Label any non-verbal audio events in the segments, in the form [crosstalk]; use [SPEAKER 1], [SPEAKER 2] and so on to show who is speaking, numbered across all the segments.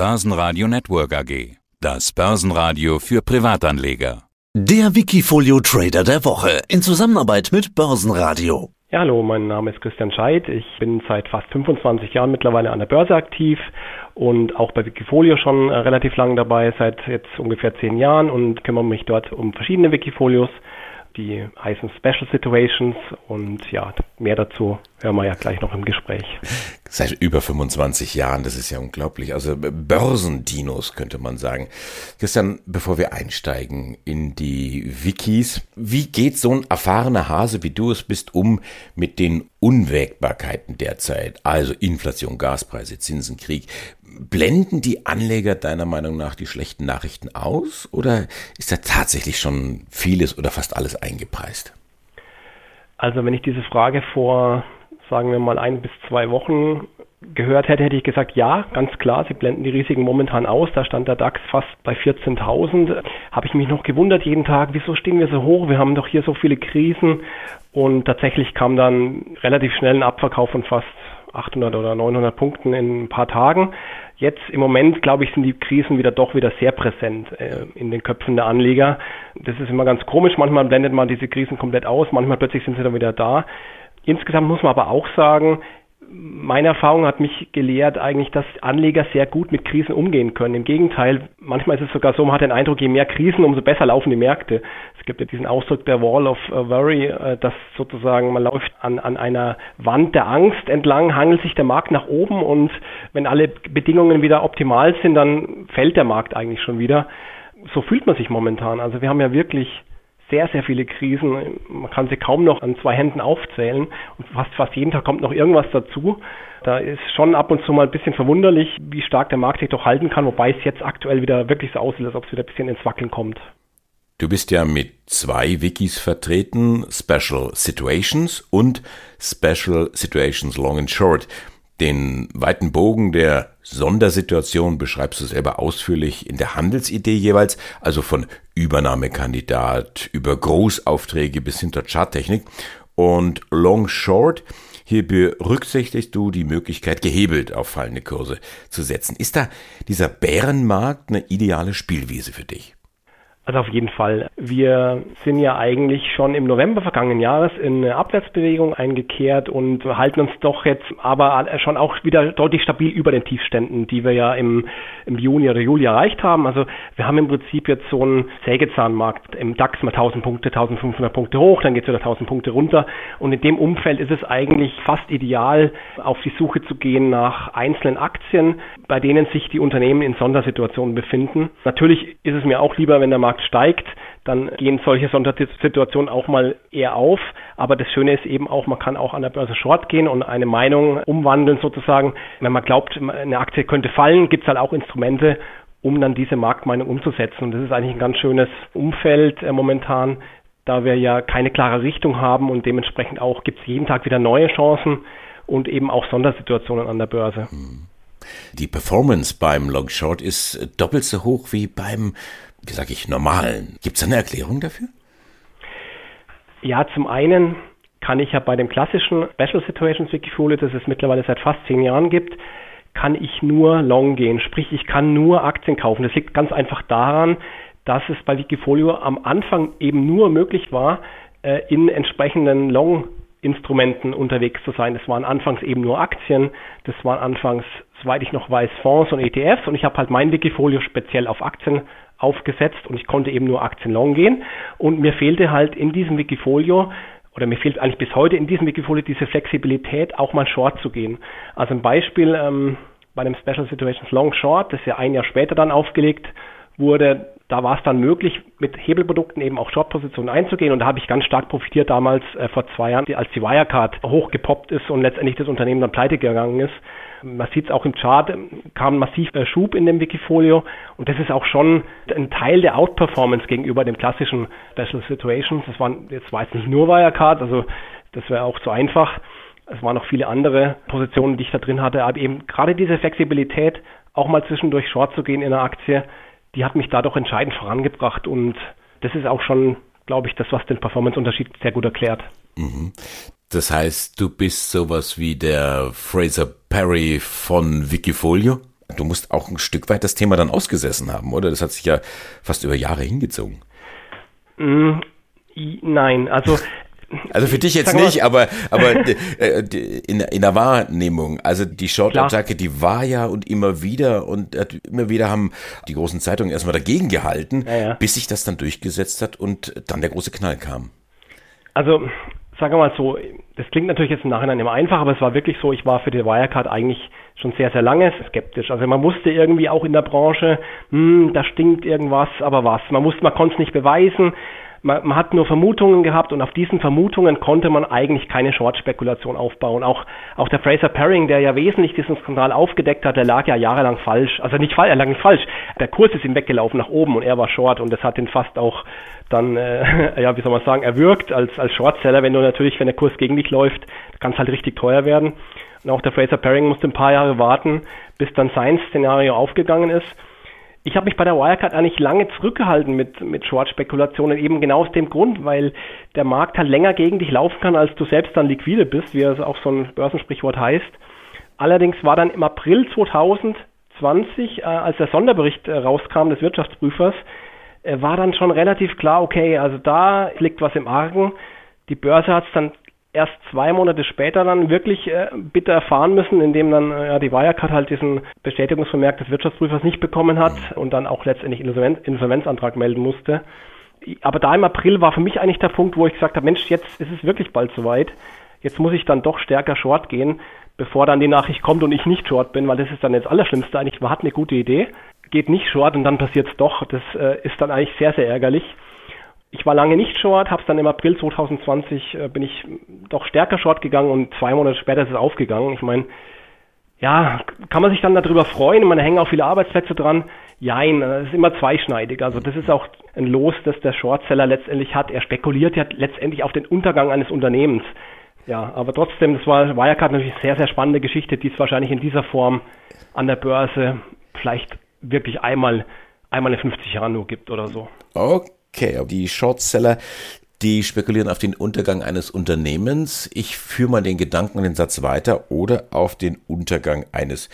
[SPEAKER 1] Börsenradio Network AG. Das Börsenradio für Privatanleger.
[SPEAKER 2] Der Wikifolio Trader der Woche in Zusammenarbeit mit Börsenradio.
[SPEAKER 3] Ja, hallo, mein Name ist Christian Scheidt. Ich bin seit fast 25 Jahren mittlerweile an der Börse aktiv und auch bei Wikifolio schon äh, relativ lang dabei, seit jetzt ungefähr zehn Jahren und kümmere mich dort um verschiedene Wikifolios die heißen Special Situations und ja, mehr dazu hören wir ja gleich noch im Gespräch.
[SPEAKER 4] Seit über 25 Jahren, das ist ja unglaublich. Also Börsendinos könnte man sagen. Christian, bevor wir einsteigen in die Wikis, wie geht so ein erfahrener Hase, wie du es bist, um mit den Unwägbarkeiten derzeit? Also Inflation, Gaspreise, Zinsen, Krieg. Blenden die Anleger deiner Meinung nach die schlechten Nachrichten aus oder ist da tatsächlich schon vieles oder fast alles eingepreist?
[SPEAKER 3] Also wenn ich diese Frage vor, sagen wir mal, ein bis zwei Wochen gehört hätte, hätte ich gesagt, ja, ganz klar, sie blenden die Risiken momentan aus. Da stand der DAX fast bei 14.000. Habe ich mich noch gewundert jeden Tag, wieso stehen wir so hoch? Wir haben doch hier so viele Krisen. Und tatsächlich kam dann relativ schnell ein Abverkauf von fast 800 oder 900 Punkten in ein paar Tagen. Jetzt im Moment, glaube ich, sind die Krisen wieder doch wieder sehr präsent äh, in den Köpfen der Anleger. Das ist immer ganz komisch. Manchmal blendet man diese Krisen komplett aus, manchmal plötzlich sind sie dann wieder da. Insgesamt muss man aber auch sagen, meine Erfahrung hat mich gelehrt eigentlich, dass Anleger sehr gut mit Krisen umgehen können. Im Gegenteil, manchmal ist es sogar so, man hat den Eindruck, je mehr Krisen, umso besser laufen die Märkte. Es gibt ja diesen Ausdruck der Wall of äh, Worry, äh, dass sozusagen man läuft an, an einer Wand der Angst entlang, hangelt sich der Markt nach oben und wenn alle Bedingungen wieder optimal sind, dann fällt der Markt eigentlich schon wieder. So fühlt man sich momentan. Also wir haben ja wirklich sehr, sehr viele Krisen. Man kann sie kaum noch an zwei Händen aufzählen und fast, fast jeden Tag kommt noch irgendwas dazu. Da ist schon ab und zu mal ein bisschen verwunderlich, wie stark der Markt sich doch halten kann, wobei es jetzt aktuell wieder wirklich so aussieht, als ob es wieder ein bisschen ins Wackeln kommt.
[SPEAKER 4] Du bist ja mit zwei Wikis vertreten, Special Situations und Special Situations Long and Short. Den weiten Bogen der Sondersituation beschreibst du selber ausführlich in der Handelsidee jeweils, also von Übernahmekandidat über Großaufträge bis hinter Charttechnik. Und Long Short, hier berücksichtigst du die Möglichkeit, gehebelt auf fallende Kurse zu setzen. Ist da dieser Bärenmarkt eine ideale Spielwiese für dich?
[SPEAKER 3] Also auf jeden Fall. Wir sind ja eigentlich schon im November vergangenen Jahres in eine Abwärtsbewegung eingekehrt und halten uns doch jetzt aber schon auch wieder deutlich stabil über den Tiefständen, die wir ja im, im Juni oder Juli erreicht haben. Also wir haben im Prinzip jetzt so einen Sägezahnmarkt im DAX mal 1000 Punkte, 1500 Punkte hoch, dann geht es wieder 1000 Punkte runter und in dem Umfeld ist es eigentlich fast ideal, auf die Suche zu gehen nach einzelnen Aktien, bei denen sich die Unternehmen in Sondersituationen befinden. Natürlich ist es mir auch lieber, wenn der Markt Markt steigt, dann gehen solche Sondersituationen auch mal eher auf. Aber das Schöne ist eben auch, man kann auch an der Börse Short gehen und eine Meinung umwandeln sozusagen. Wenn man glaubt, eine Aktie könnte fallen, gibt es halt auch Instrumente, um dann diese Marktmeinung umzusetzen. Und das ist eigentlich ein ganz schönes Umfeld äh, momentan, da wir ja keine klare Richtung haben und dementsprechend auch gibt es jeden Tag wieder neue Chancen und eben auch Sondersituationen an der Börse.
[SPEAKER 4] Die Performance beim Long Short ist doppelt so hoch wie beim wie sage ich, normalen. Gibt es eine Erklärung dafür?
[SPEAKER 3] Ja, zum einen kann ich ja bei dem klassischen Special Situations Wikifolio, das es mittlerweile seit fast zehn Jahren gibt, kann ich nur long gehen. Sprich, ich kann nur Aktien kaufen. Das liegt ganz einfach daran, dass es bei Wikifolio am Anfang eben nur möglich war, äh, in entsprechenden Long-Instrumenten unterwegs zu sein. Das waren anfangs eben nur Aktien, das waren anfangs, soweit ich noch weiß, Fonds und ETFs und ich habe halt mein Wikifolio speziell auf Aktien aufgesetzt und ich konnte eben nur Aktien long gehen. Und mir fehlte halt in diesem Wikifolio oder mir fehlt eigentlich bis heute in diesem Wikifolio diese Flexibilität, auch mal short zu gehen. Also ein Beispiel ähm, bei dem Special Situations Long Short, das ja ein Jahr später dann aufgelegt wurde, da war es dann möglich, mit Hebelprodukten eben auch Short-Positionen einzugehen. Und da habe ich ganz stark profitiert damals äh, vor zwei Jahren, als die Wirecard hochgepoppt ist und letztendlich das Unternehmen dann pleite gegangen ist. Man sieht es auch im Chart, kam massiv äh, Schub in dem Wikifolio und das ist auch schon ein Teil der Outperformance gegenüber dem klassischen Special Situations. Das waren jetzt nicht nur Wirecard, also das wäre auch zu einfach. Es waren noch viele andere Positionen, die ich da drin hatte, aber eben gerade diese Flexibilität, auch mal zwischendurch Short zu gehen in einer Aktie, die hat mich dadurch entscheidend vorangebracht und das ist auch schon, glaube ich, das, was den Performance-Unterschied sehr gut erklärt.
[SPEAKER 4] Mhm. Das heißt, du bist sowas wie der Fraser Perry von Wikifolio? Du musst auch ein Stück weit das Thema dann ausgesessen haben, oder? Das hat sich ja fast über Jahre hingezogen.
[SPEAKER 3] Mm, nein, also [laughs]
[SPEAKER 4] also für dich jetzt nicht, aber, aber [laughs] äh, in, in der Wahrnehmung, also die Short-Attacke, die war ja und immer wieder und immer wieder haben die großen Zeitungen erstmal dagegen gehalten, ja, ja. bis sich das dann durchgesetzt hat und dann der große Knall kam.
[SPEAKER 3] Also sagen wir mal so, das klingt natürlich jetzt im Nachhinein immer einfach, aber es war wirklich so, ich war für die Wirecard eigentlich schon sehr, sehr lange skeptisch. Also man musste irgendwie auch in der Branche, hm, da stinkt irgendwas, aber was? Man musste, man konnte es nicht beweisen man, man hat nur Vermutungen gehabt und auf diesen Vermutungen konnte man eigentlich keine Short-Spekulation aufbauen. Auch, auch der Fraser Paring, der ja wesentlich diesen Skandal aufgedeckt hat, der lag ja jahrelang falsch. Also nicht falsch, er lag nicht falsch. Der Kurs ist ihm weggelaufen nach oben und er war Short und das hat ihn fast auch dann, äh, [laughs] ja, wie soll man sagen, erwürgt als, als Shortseller, wenn du natürlich, wenn der Kurs gegen dich läuft, kann es halt richtig teuer werden. Und auch der Fraser Paring musste ein paar Jahre warten, bis dann sein Szenario aufgegangen ist ich habe mich bei der Wirecard eigentlich lange zurückgehalten mit, mit Short-Spekulationen, eben genau aus dem Grund, weil der Markt halt länger gegen dich laufen kann, als du selbst dann liquide bist, wie es auch so ein Börsensprichwort heißt. Allerdings war dann im April 2020, äh, als der Sonderbericht äh, rauskam des Wirtschaftsprüfers, äh, war dann schon relativ klar, okay, also da liegt was im Argen. Die Börse hat es dann erst zwei Monate später dann wirklich äh, bitter erfahren müssen, indem dann äh, die Wirecard halt diesen Bestätigungsvermerk des Wirtschaftsprüfers nicht bekommen hat und dann auch letztendlich Insolvenz, Insolvenzantrag melden musste. Aber da im April war für mich eigentlich der Punkt, wo ich gesagt habe, Mensch, jetzt ist es wirklich bald soweit. Jetzt muss ich dann doch stärker Short gehen, bevor dann die Nachricht kommt und ich nicht Short bin, weil das ist dann jetzt Allerschlimmste eigentlich. Man hat eine gute Idee, geht nicht Short und dann passiert es doch. Das äh, ist dann eigentlich sehr, sehr ärgerlich ich war lange nicht short, habe es dann im April 2020 äh, bin ich doch stärker short gegangen und zwei Monate später ist es aufgegangen. Ich meine, ja, kann man sich dann darüber freuen? Man hängen auch viele Arbeitsplätze dran. Jein, es ist immer zweischneidig. Also das ist auch ein Los, das der Shortseller letztendlich hat. Er spekuliert ja letztendlich auf den Untergang eines Unternehmens. Ja, aber trotzdem, das war Wirecard natürlich eine sehr, sehr spannende Geschichte, die es wahrscheinlich in dieser Form an der Börse vielleicht wirklich einmal, einmal in 50 Jahren nur gibt oder so.
[SPEAKER 4] Okay. Okay, die Shortseller, die spekulieren auf den Untergang eines Unternehmens. Ich führe mal den Gedanken den Satz weiter oder auf den Untergang eines,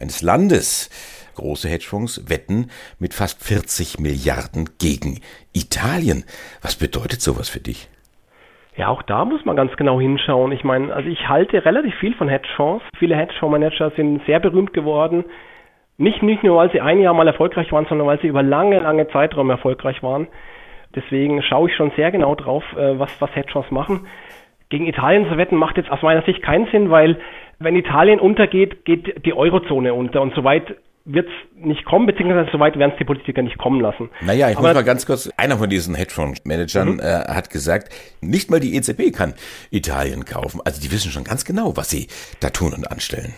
[SPEAKER 4] eines Landes. Große Hedgefonds wetten mit fast 40 Milliarden gegen Italien. Was bedeutet sowas für dich?
[SPEAKER 3] Ja, auch da muss man ganz genau hinschauen. Ich meine, also ich halte relativ viel von Hedgefonds. Viele Hedgefondsmanager sind sehr berühmt geworden. Nicht, nicht nur, weil sie ein Jahr mal erfolgreich waren, sondern weil sie über lange, lange Zeiträume erfolgreich waren. Deswegen schaue ich schon sehr genau drauf, äh, was, was Hedgefonds machen. Gegen Italien zu wetten macht jetzt aus meiner Sicht keinen Sinn, weil wenn Italien untergeht, geht die Eurozone unter und soweit wird es nicht kommen, beziehungsweise soweit werden es die Politiker nicht kommen lassen.
[SPEAKER 4] Naja, ich Aber, muss mal ganz kurz, einer von diesen Hedgefonds-Managern mhm. äh, hat gesagt, nicht mal die EZB kann Italien kaufen. Also die wissen schon ganz genau, was sie da tun und anstellen.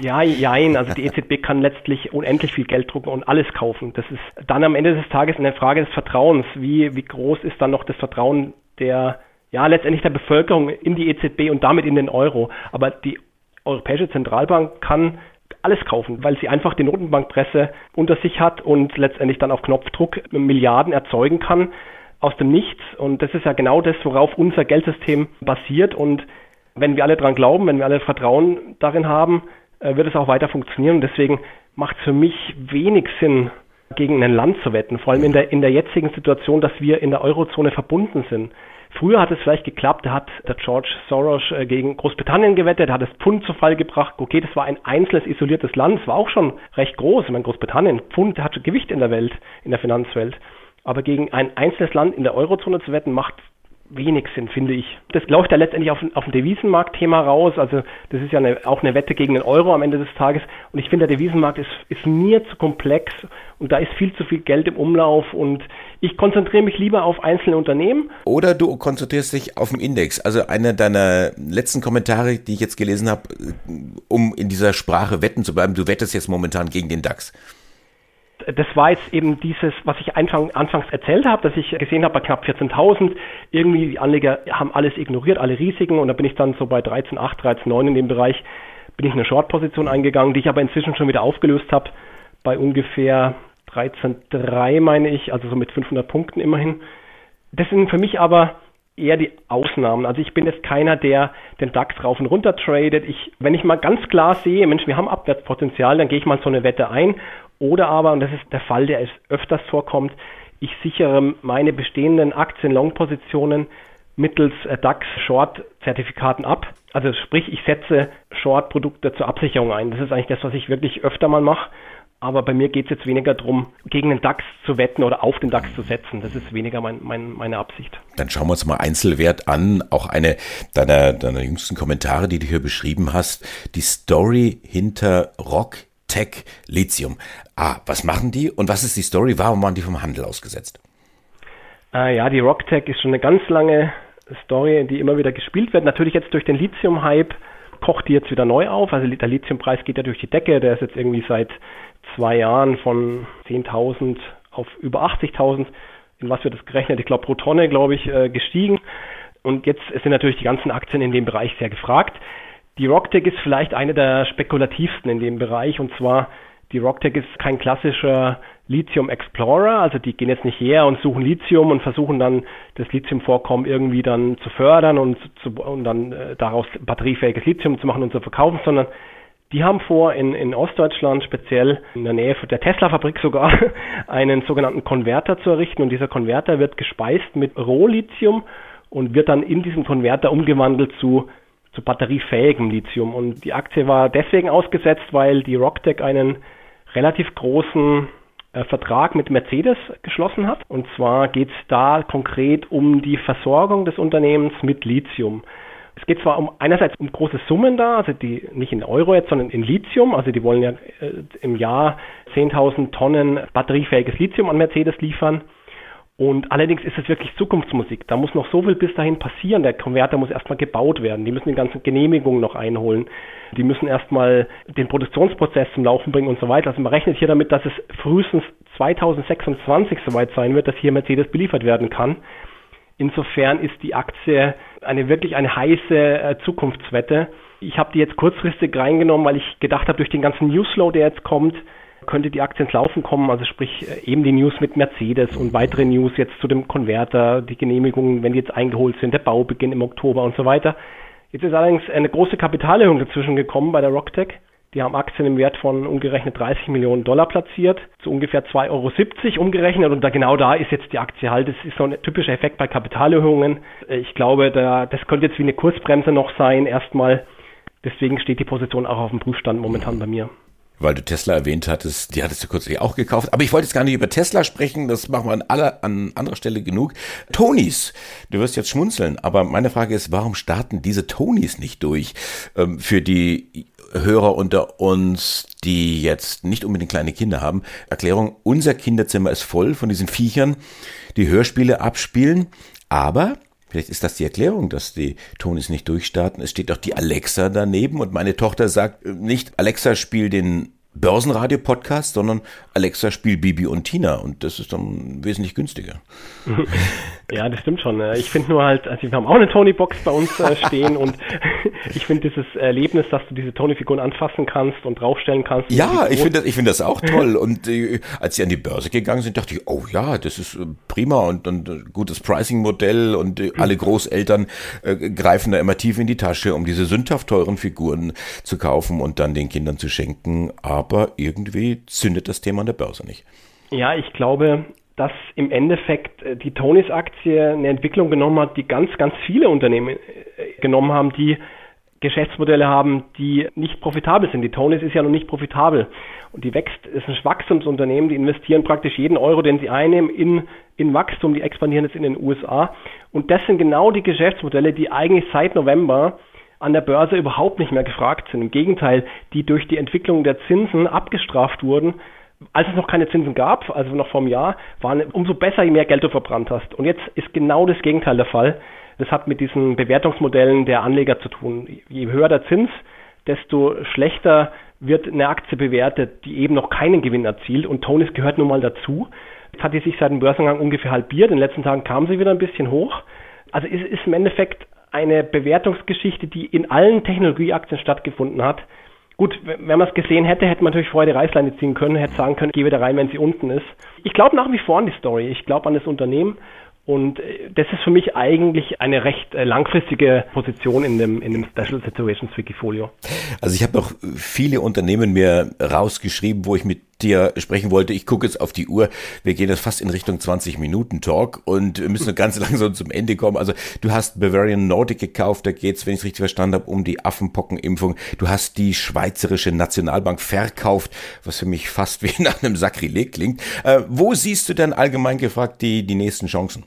[SPEAKER 3] Ja, jein. Also die EZB kann letztlich unendlich viel Geld drucken und alles kaufen. Das ist dann am Ende des Tages eine Frage des Vertrauens. Wie, wie groß ist dann noch das Vertrauen der, ja, letztendlich der Bevölkerung in die EZB und damit in den Euro? Aber die Europäische Zentralbank kann alles kaufen, weil sie einfach die Notenbankpresse unter sich hat und letztendlich dann auf Knopfdruck Milliarden erzeugen kann aus dem Nichts. Und das ist ja genau das, worauf unser Geldsystem basiert. Und wenn wir alle dran glauben, wenn wir alle Vertrauen darin haben, wird es auch weiter funktionieren. deswegen macht es für mich wenig Sinn, gegen ein Land zu wetten, vor allem in der, in der jetzigen Situation, dass wir in der Eurozone verbunden sind. Früher hat es vielleicht geklappt, da hat der George Soros äh, gegen Großbritannien gewettet, hat das Pfund zu Fall gebracht. Okay, das war ein einzelnes isoliertes Land, es war auch schon recht groß. Ich meine, Großbritannien, Pfund hat Gewicht in der Welt, in der Finanzwelt. Aber gegen ein einzelnes Land in der Eurozone zu wetten, macht wenig sind, finde ich. Das läuft ja letztendlich auf, auf ein Devisenmarktthema raus. Also das ist ja eine, auch eine Wette gegen den Euro am Ende des Tages. Und ich finde, der Devisenmarkt ist, ist mir zu komplex und da ist viel zu viel Geld im Umlauf und ich konzentriere mich lieber auf einzelne Unternehmen.
[SPEAKER 4] Oder du konzentrierst dich auf den Index. Also einer deiner letzten Kommentare, die ich jetzt gelesen habe, um in dieser Sprache wetten zu bleiben, du wettest jetzt momentan gegen den DAX
[SPEAKER 3] das war jetzt eben dieses, was ich Anfang, anfangs erzählt habe, dass ich gesehen habe bei knapp 14.000, irgendwie die Anleger haben alles ignoriert, alle Risiken und da bin ich dann so bei 13.8, 13.9 in dem Bereich, bin ich eine Short-Position eingegangen, die ich aber inzwischen schon wieder aufgelöst habe, bei ungefähr 13.3 meine ich, also so mit 500 Punkten immerhin. Das sind für mich aber eher die Ausnahmen. Also ich bin jetzt keiner, der den DAX rauf und runter tradet. Ich, wenn ich mal ganz klar sehe, Mensch, wir haben Abwärtspotenzial, dann gehe ich mal so eine Wette ein. Oder aber, und das ist der Fall, der es öfters vorkommt, ich sichere meine bestehenden Aktien-Long-Positionen mittels äh, DAX-Short-Zertifikaten ab. Also sprich, ich setze Short-Produkte zur Absicherung ein. Das ist eigentlich das, was ich wirklich öfter mal mache. Aber bei mir geht es jetzt weniger darum, gegen den DAX zu wetten oder auf den DAX zu setzen. Das ist weniger mein, mein, meine Absicht.
[SPEAKER 4] Dann schauen wir uns mal Einzelwert an. Auch eine deiner, deiner jüngsten Kommentare, die du hier beschrieben hast. Die Story hinter Rock Tech Lithium. Ah, was machen die und was ist die Story? Warum waren die vom Handel ausgesetzt?
[SPEAKER 3] Äh, ja, die RockTech ist schon eine ganz lange Story, die immer wieder gespielt wird. Natürlich jetzt durch den Lithium-Hype kocht die jetzt wieder neu auf. Also der Lithiumpreis geht ja durch die Decke. Der ist jetzt irgendwie seit zwei Jahren von 10.000 auf über 80.000, in was wird das gerechnet? Ich glaube pro Tonne, glaube ich, äh, gestiegen. Und jetzt sind natürlich die ganzen Aktien in dem Bereich sehr gefragt. Die Rocktech ist vielleicht eine der spekulativsten in dem Bereich und zwar die Rocktech ist kein klassischer Lithium Explorer, also die gehen jetzt nicht her und suchen Lithium und versuchen dann das Lithiumvorkommen irgendwie dann zu fördern und, zu, und dann äh, daraus batteriefähiges Lithium zu machen und zu verkaufen, sondern die haben vor, in, in Ostdeutschland, speziell in der Nähe der Tesla-Fabrik sogar, [laughs] einen sogenannten Konverter zu errichten. Und dieser Konverter wird gespeist mit Rohlithium und wird dann in diesem Konverter umgewandelt zu, zu batteriefähigem Lithium. Und die Aktie war deswegen ausgesetzt, weil die Rocktech einen relativ großen äh, Vertrag mit Mercedes geschlossen hat. Und zwar geht es da konkret um die Versorgung des Unternehmens mit Lithium. Es geht zwar um einerseits um große Summen da, also die nicht in Euro jetzt, sondern in Lithium. Also die wollen ja äh, im Jahr 10.000 Tonnen batteriefähiges Lithium an Mercedes liefern. Und allerdings ist es wirklich Zukunftsmusik. Da muss noch so viel bis dahin passieren. Der Konverter muss erstmal gebaut werden. Die müssen die ganzen Genehmigungen noch einholen. Die müssen erstmal den Produktionsprozess zum Laufen bringen und so weiter. Also man rechnet hier damit, dass es frühestens 2026 soweit sein wird, dass hier Mercedes beliefert werden kann. Insofern ist die Aktie eine wirklich eine heiße äh, Zukunftswette. Ich habe die jetzt kurzfristig reingenommen, weil ich gedacht habe, durch den ganzen Newsflow, der jetzt kommt, könnte die Aktie ins Laufen kommen. Also sprich äh, eben die News mit Mercedes und weitere News jetzt zu dem Konverter, die Genehmigungen, wenn die jetzt eingeholt sind, der Baubeginn im Oktober und so weiter. Jetzt ist allerdings eine große Kapitalerhöhung dazwischen gekommen bei der Rocktech. Die haben Aktien im Wert von umgerechnet 30 Millionen Dollar platziert, zu ungefähr 2,70 Euro umgerechnet. Und da genau da ist jetzt die Aktie halt. Das ist so ein typischer Effekt bei Kapitalerhöhungen. Ich glaube, da, das könnte jetzt wie eine Kursbremse noch sein, erstmal. Deswegen steht die Position auch auf dem Prüfstand momentan bei mir
[SPEAKER 4] weil du Tesla erwähnt hattest, die hattest du kürzlich auch gekauft. Aber ich wollte jetzt gar nicht über Tesla sprechen, das machen wir an, aller, an anderer Stelle genug. Tonys, du wirst jetzt schmunzeln, aber meine Frage ist, warum starten diese Tonys nicht durch? Ähm, für die Hörer unter uns, die jetzt nicht unbedingt kleine Kinder haben. Erklärung, unser Kinderzimmer ist voll von diesen Viechern, die Hörspiele abspielen, aber Vielleicht ist das die Erklärung, dass die Tonys nicht durchstarten. Es steht doch die Alexa daneben und meine Tochter sagt nicht, Alexa spiel den Börsenradio-Podcast, sondern Alexa spielt Bibi und Tina und das ist dann wesentlich günstiger. [laughs]
[SPEAKER 3] Ja, das stimmt schon. Ich finde nur halt, also wir haben auch eine Tony-Box bei uns äh, stehen und [laughs] [laughs] ich finde dieses Erlebnis, dass du diese Tony-Figuren anfassen kannst und draufstellen kannst.
[SPEAKER 4] Ja, ich finde das, ich finde das auch toll und äh, als sie an die Börse gegangen sind, dachte ich, oh ja, das ist äh, prima und, und äh, gutes Pricing-Modell und äh, alle Großeltern äh, greifen da immer tief in die Tasche, um diese sündhaft teuren Figuren zu kaufen und dann den Kindern zu schenken. Aber irgendwie zündet das Thema an der Börse nicht.
[SPEAKER 3] Ja, ich glaube, dass im Endeffekt äh, die Tonys-Aktie eine Entwicklung genommen hat, die ganz, ganz viele Unternehmen äh, genommen haben, die Geschäftsmodelle haben, die nicht profitabel sind. Die Tonys ist ja noch nicht profitabel und die wächst, ist ein Wachstumsunternehmen, die investieren praktisch jeden Euro, den sie einnehmen, in, in Wachstum, die expandieren jetzt in den USA. Und das sind genau die Geschäftsmodelle, die eigentlich seit November an der Börse überhaupt nicht mehr gefragt sind. Im Gegenteil, die durch die Entwicklung der Zinsen abgestraft wurden als es noch keine Zinsen gab, also noch vor einem Jahr, waren umso besser, je mehr Geld du verbrannt hast. Und jetzt ist genau das Gegenteil der Fall. Das hat mit diesen Bewertungsmodellen der Anleger zu tun. Je höher der Zins, desto schlechter wird eine Aktie bewertet, die eben noch keinen Gewinn erzielt. Und Tonis gehört nun mal dazu. Jetzt hat die sich seit dem Börsengang ungefähr halbiert. In den letzten Tagen kam sie wieder ein bisschen hoch. Also es ist im Endeffekt eine Bewertungsgeschichte, die in allen Technologieaktien stattgefunden hat. Gut, wenn man es gesehen hätte, hätte man natürlich vorher die Reißleine ziehen können, hätte sagen können, geh wieder rein, wenn sie unten ist. Ich glaube nach wie vor an die Story. Ich glaube an das Unternehmen Und äh, das ist für mich eigentlich eine recht äh, langfristige Position in dem, in dem Special Situations Wikifolio.
[SPEAKER 4] Also ich habe noch viele Unternehmen mir rausgeschrieben, wo ich mit dir sprechen wollte. Ich gucke jetzt auf die Uhr. Wir gehen jetzt fast in Richtung 20 Minuten Talk und müssen ganz [laughs] langsam zum Ende kommen. Also du hast Bavarian Nordic gekauft. Da geht's, wenn ich es richtig verstanden habe, um die Affenpockenimpfung. Du hast die Schweizerische Nationalbank verkauft, was für mich fast [laughs] wie nach einem Sakrileg klingt. Äh, wo siehst du denn allgemein gefragt die, die nächsten Chancen?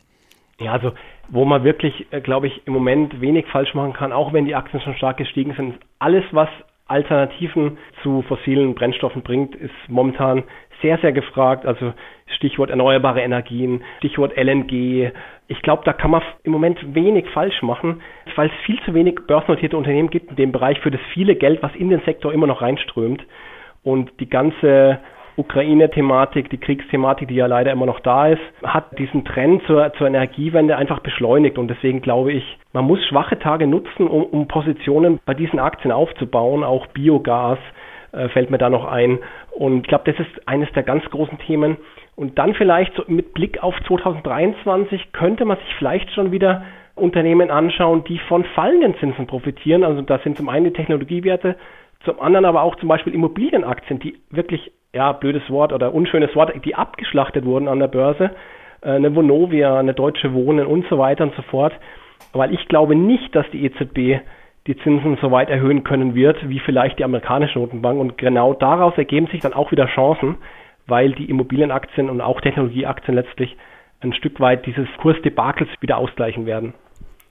[SPEAKER 3] Ja, also wo man wirklich, äh, glaube ich, im Moment wenig falsch machen kann, auch wenn die Aktien schon stark gestiegen sind, alles, was Alternativen zu fossilen Brennstoffen bringt, ist momentan sehr, sehr gefragt. Also Stichwort erneuerbare Energien, Stichwort LNG. Ich glaube, da kann man im Moment wenig falsch machen, weil es viel zu wenig börsennotierte Unternehmen gibt in dem Bereich für das viele Geld, was in den Sektor immer noch reinströmt. Und die ganze Ukraine-Thematik, die Kriegsthematik, die ja leider immer noch da ist, hat diesen Trend zur, zur Energiewende einfach beschleunigt. Und deswegen glaube ich, man muss schwache Tage nutzen, um, um Positionen bei diesen Aktien aufzubauen. Auch Biogas äh, fällt mir da noch ein. Und ich glaube, das ist eines der ganz großen Themen. Und dann vielleicht so mit Blick auf 2023 könnte man sich vielleicht schon wieder Unternehmen anschauen, die von fallenden Zinsen profitieren. Also das sind zum einen die Technologiewerte, zum anderen aber auch zum Beispiel Immobilienaktien, die wirklich ja, blödes Wort oder unschönes Wort, die abgeschlachtet wurden an der Börse, äh, eine Vonovia, eine Deutsche Wohnen und so weiter und so fort, weil ich glaube nicht, dass die EZB die Zinsen so weit erhöhen können wird, wie vielleicht die amerikanische Notenbank. Und genau daraus ergeben sich dann auch wieder Chancen, weil die Immobilienaktien und auch Technologieaktien letztlich ein Stück weit dieses Kursdebakels wieder ausgleichen werden.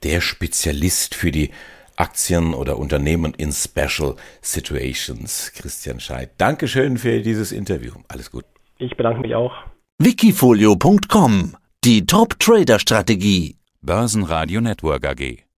[SPEAKER 4] Der Spezialist für die Aktien oder Unternehmen in Special Situations. Christian Scheidt, Dankeschön für dieses Interview. Alles gut.
[SPEAKER 3] Ich bedanke mich auch.
[SPEAKER 2] Wikifolio.com Die Top Trader Strategie.
[SPEAKER 1] Börsenradio Network AG.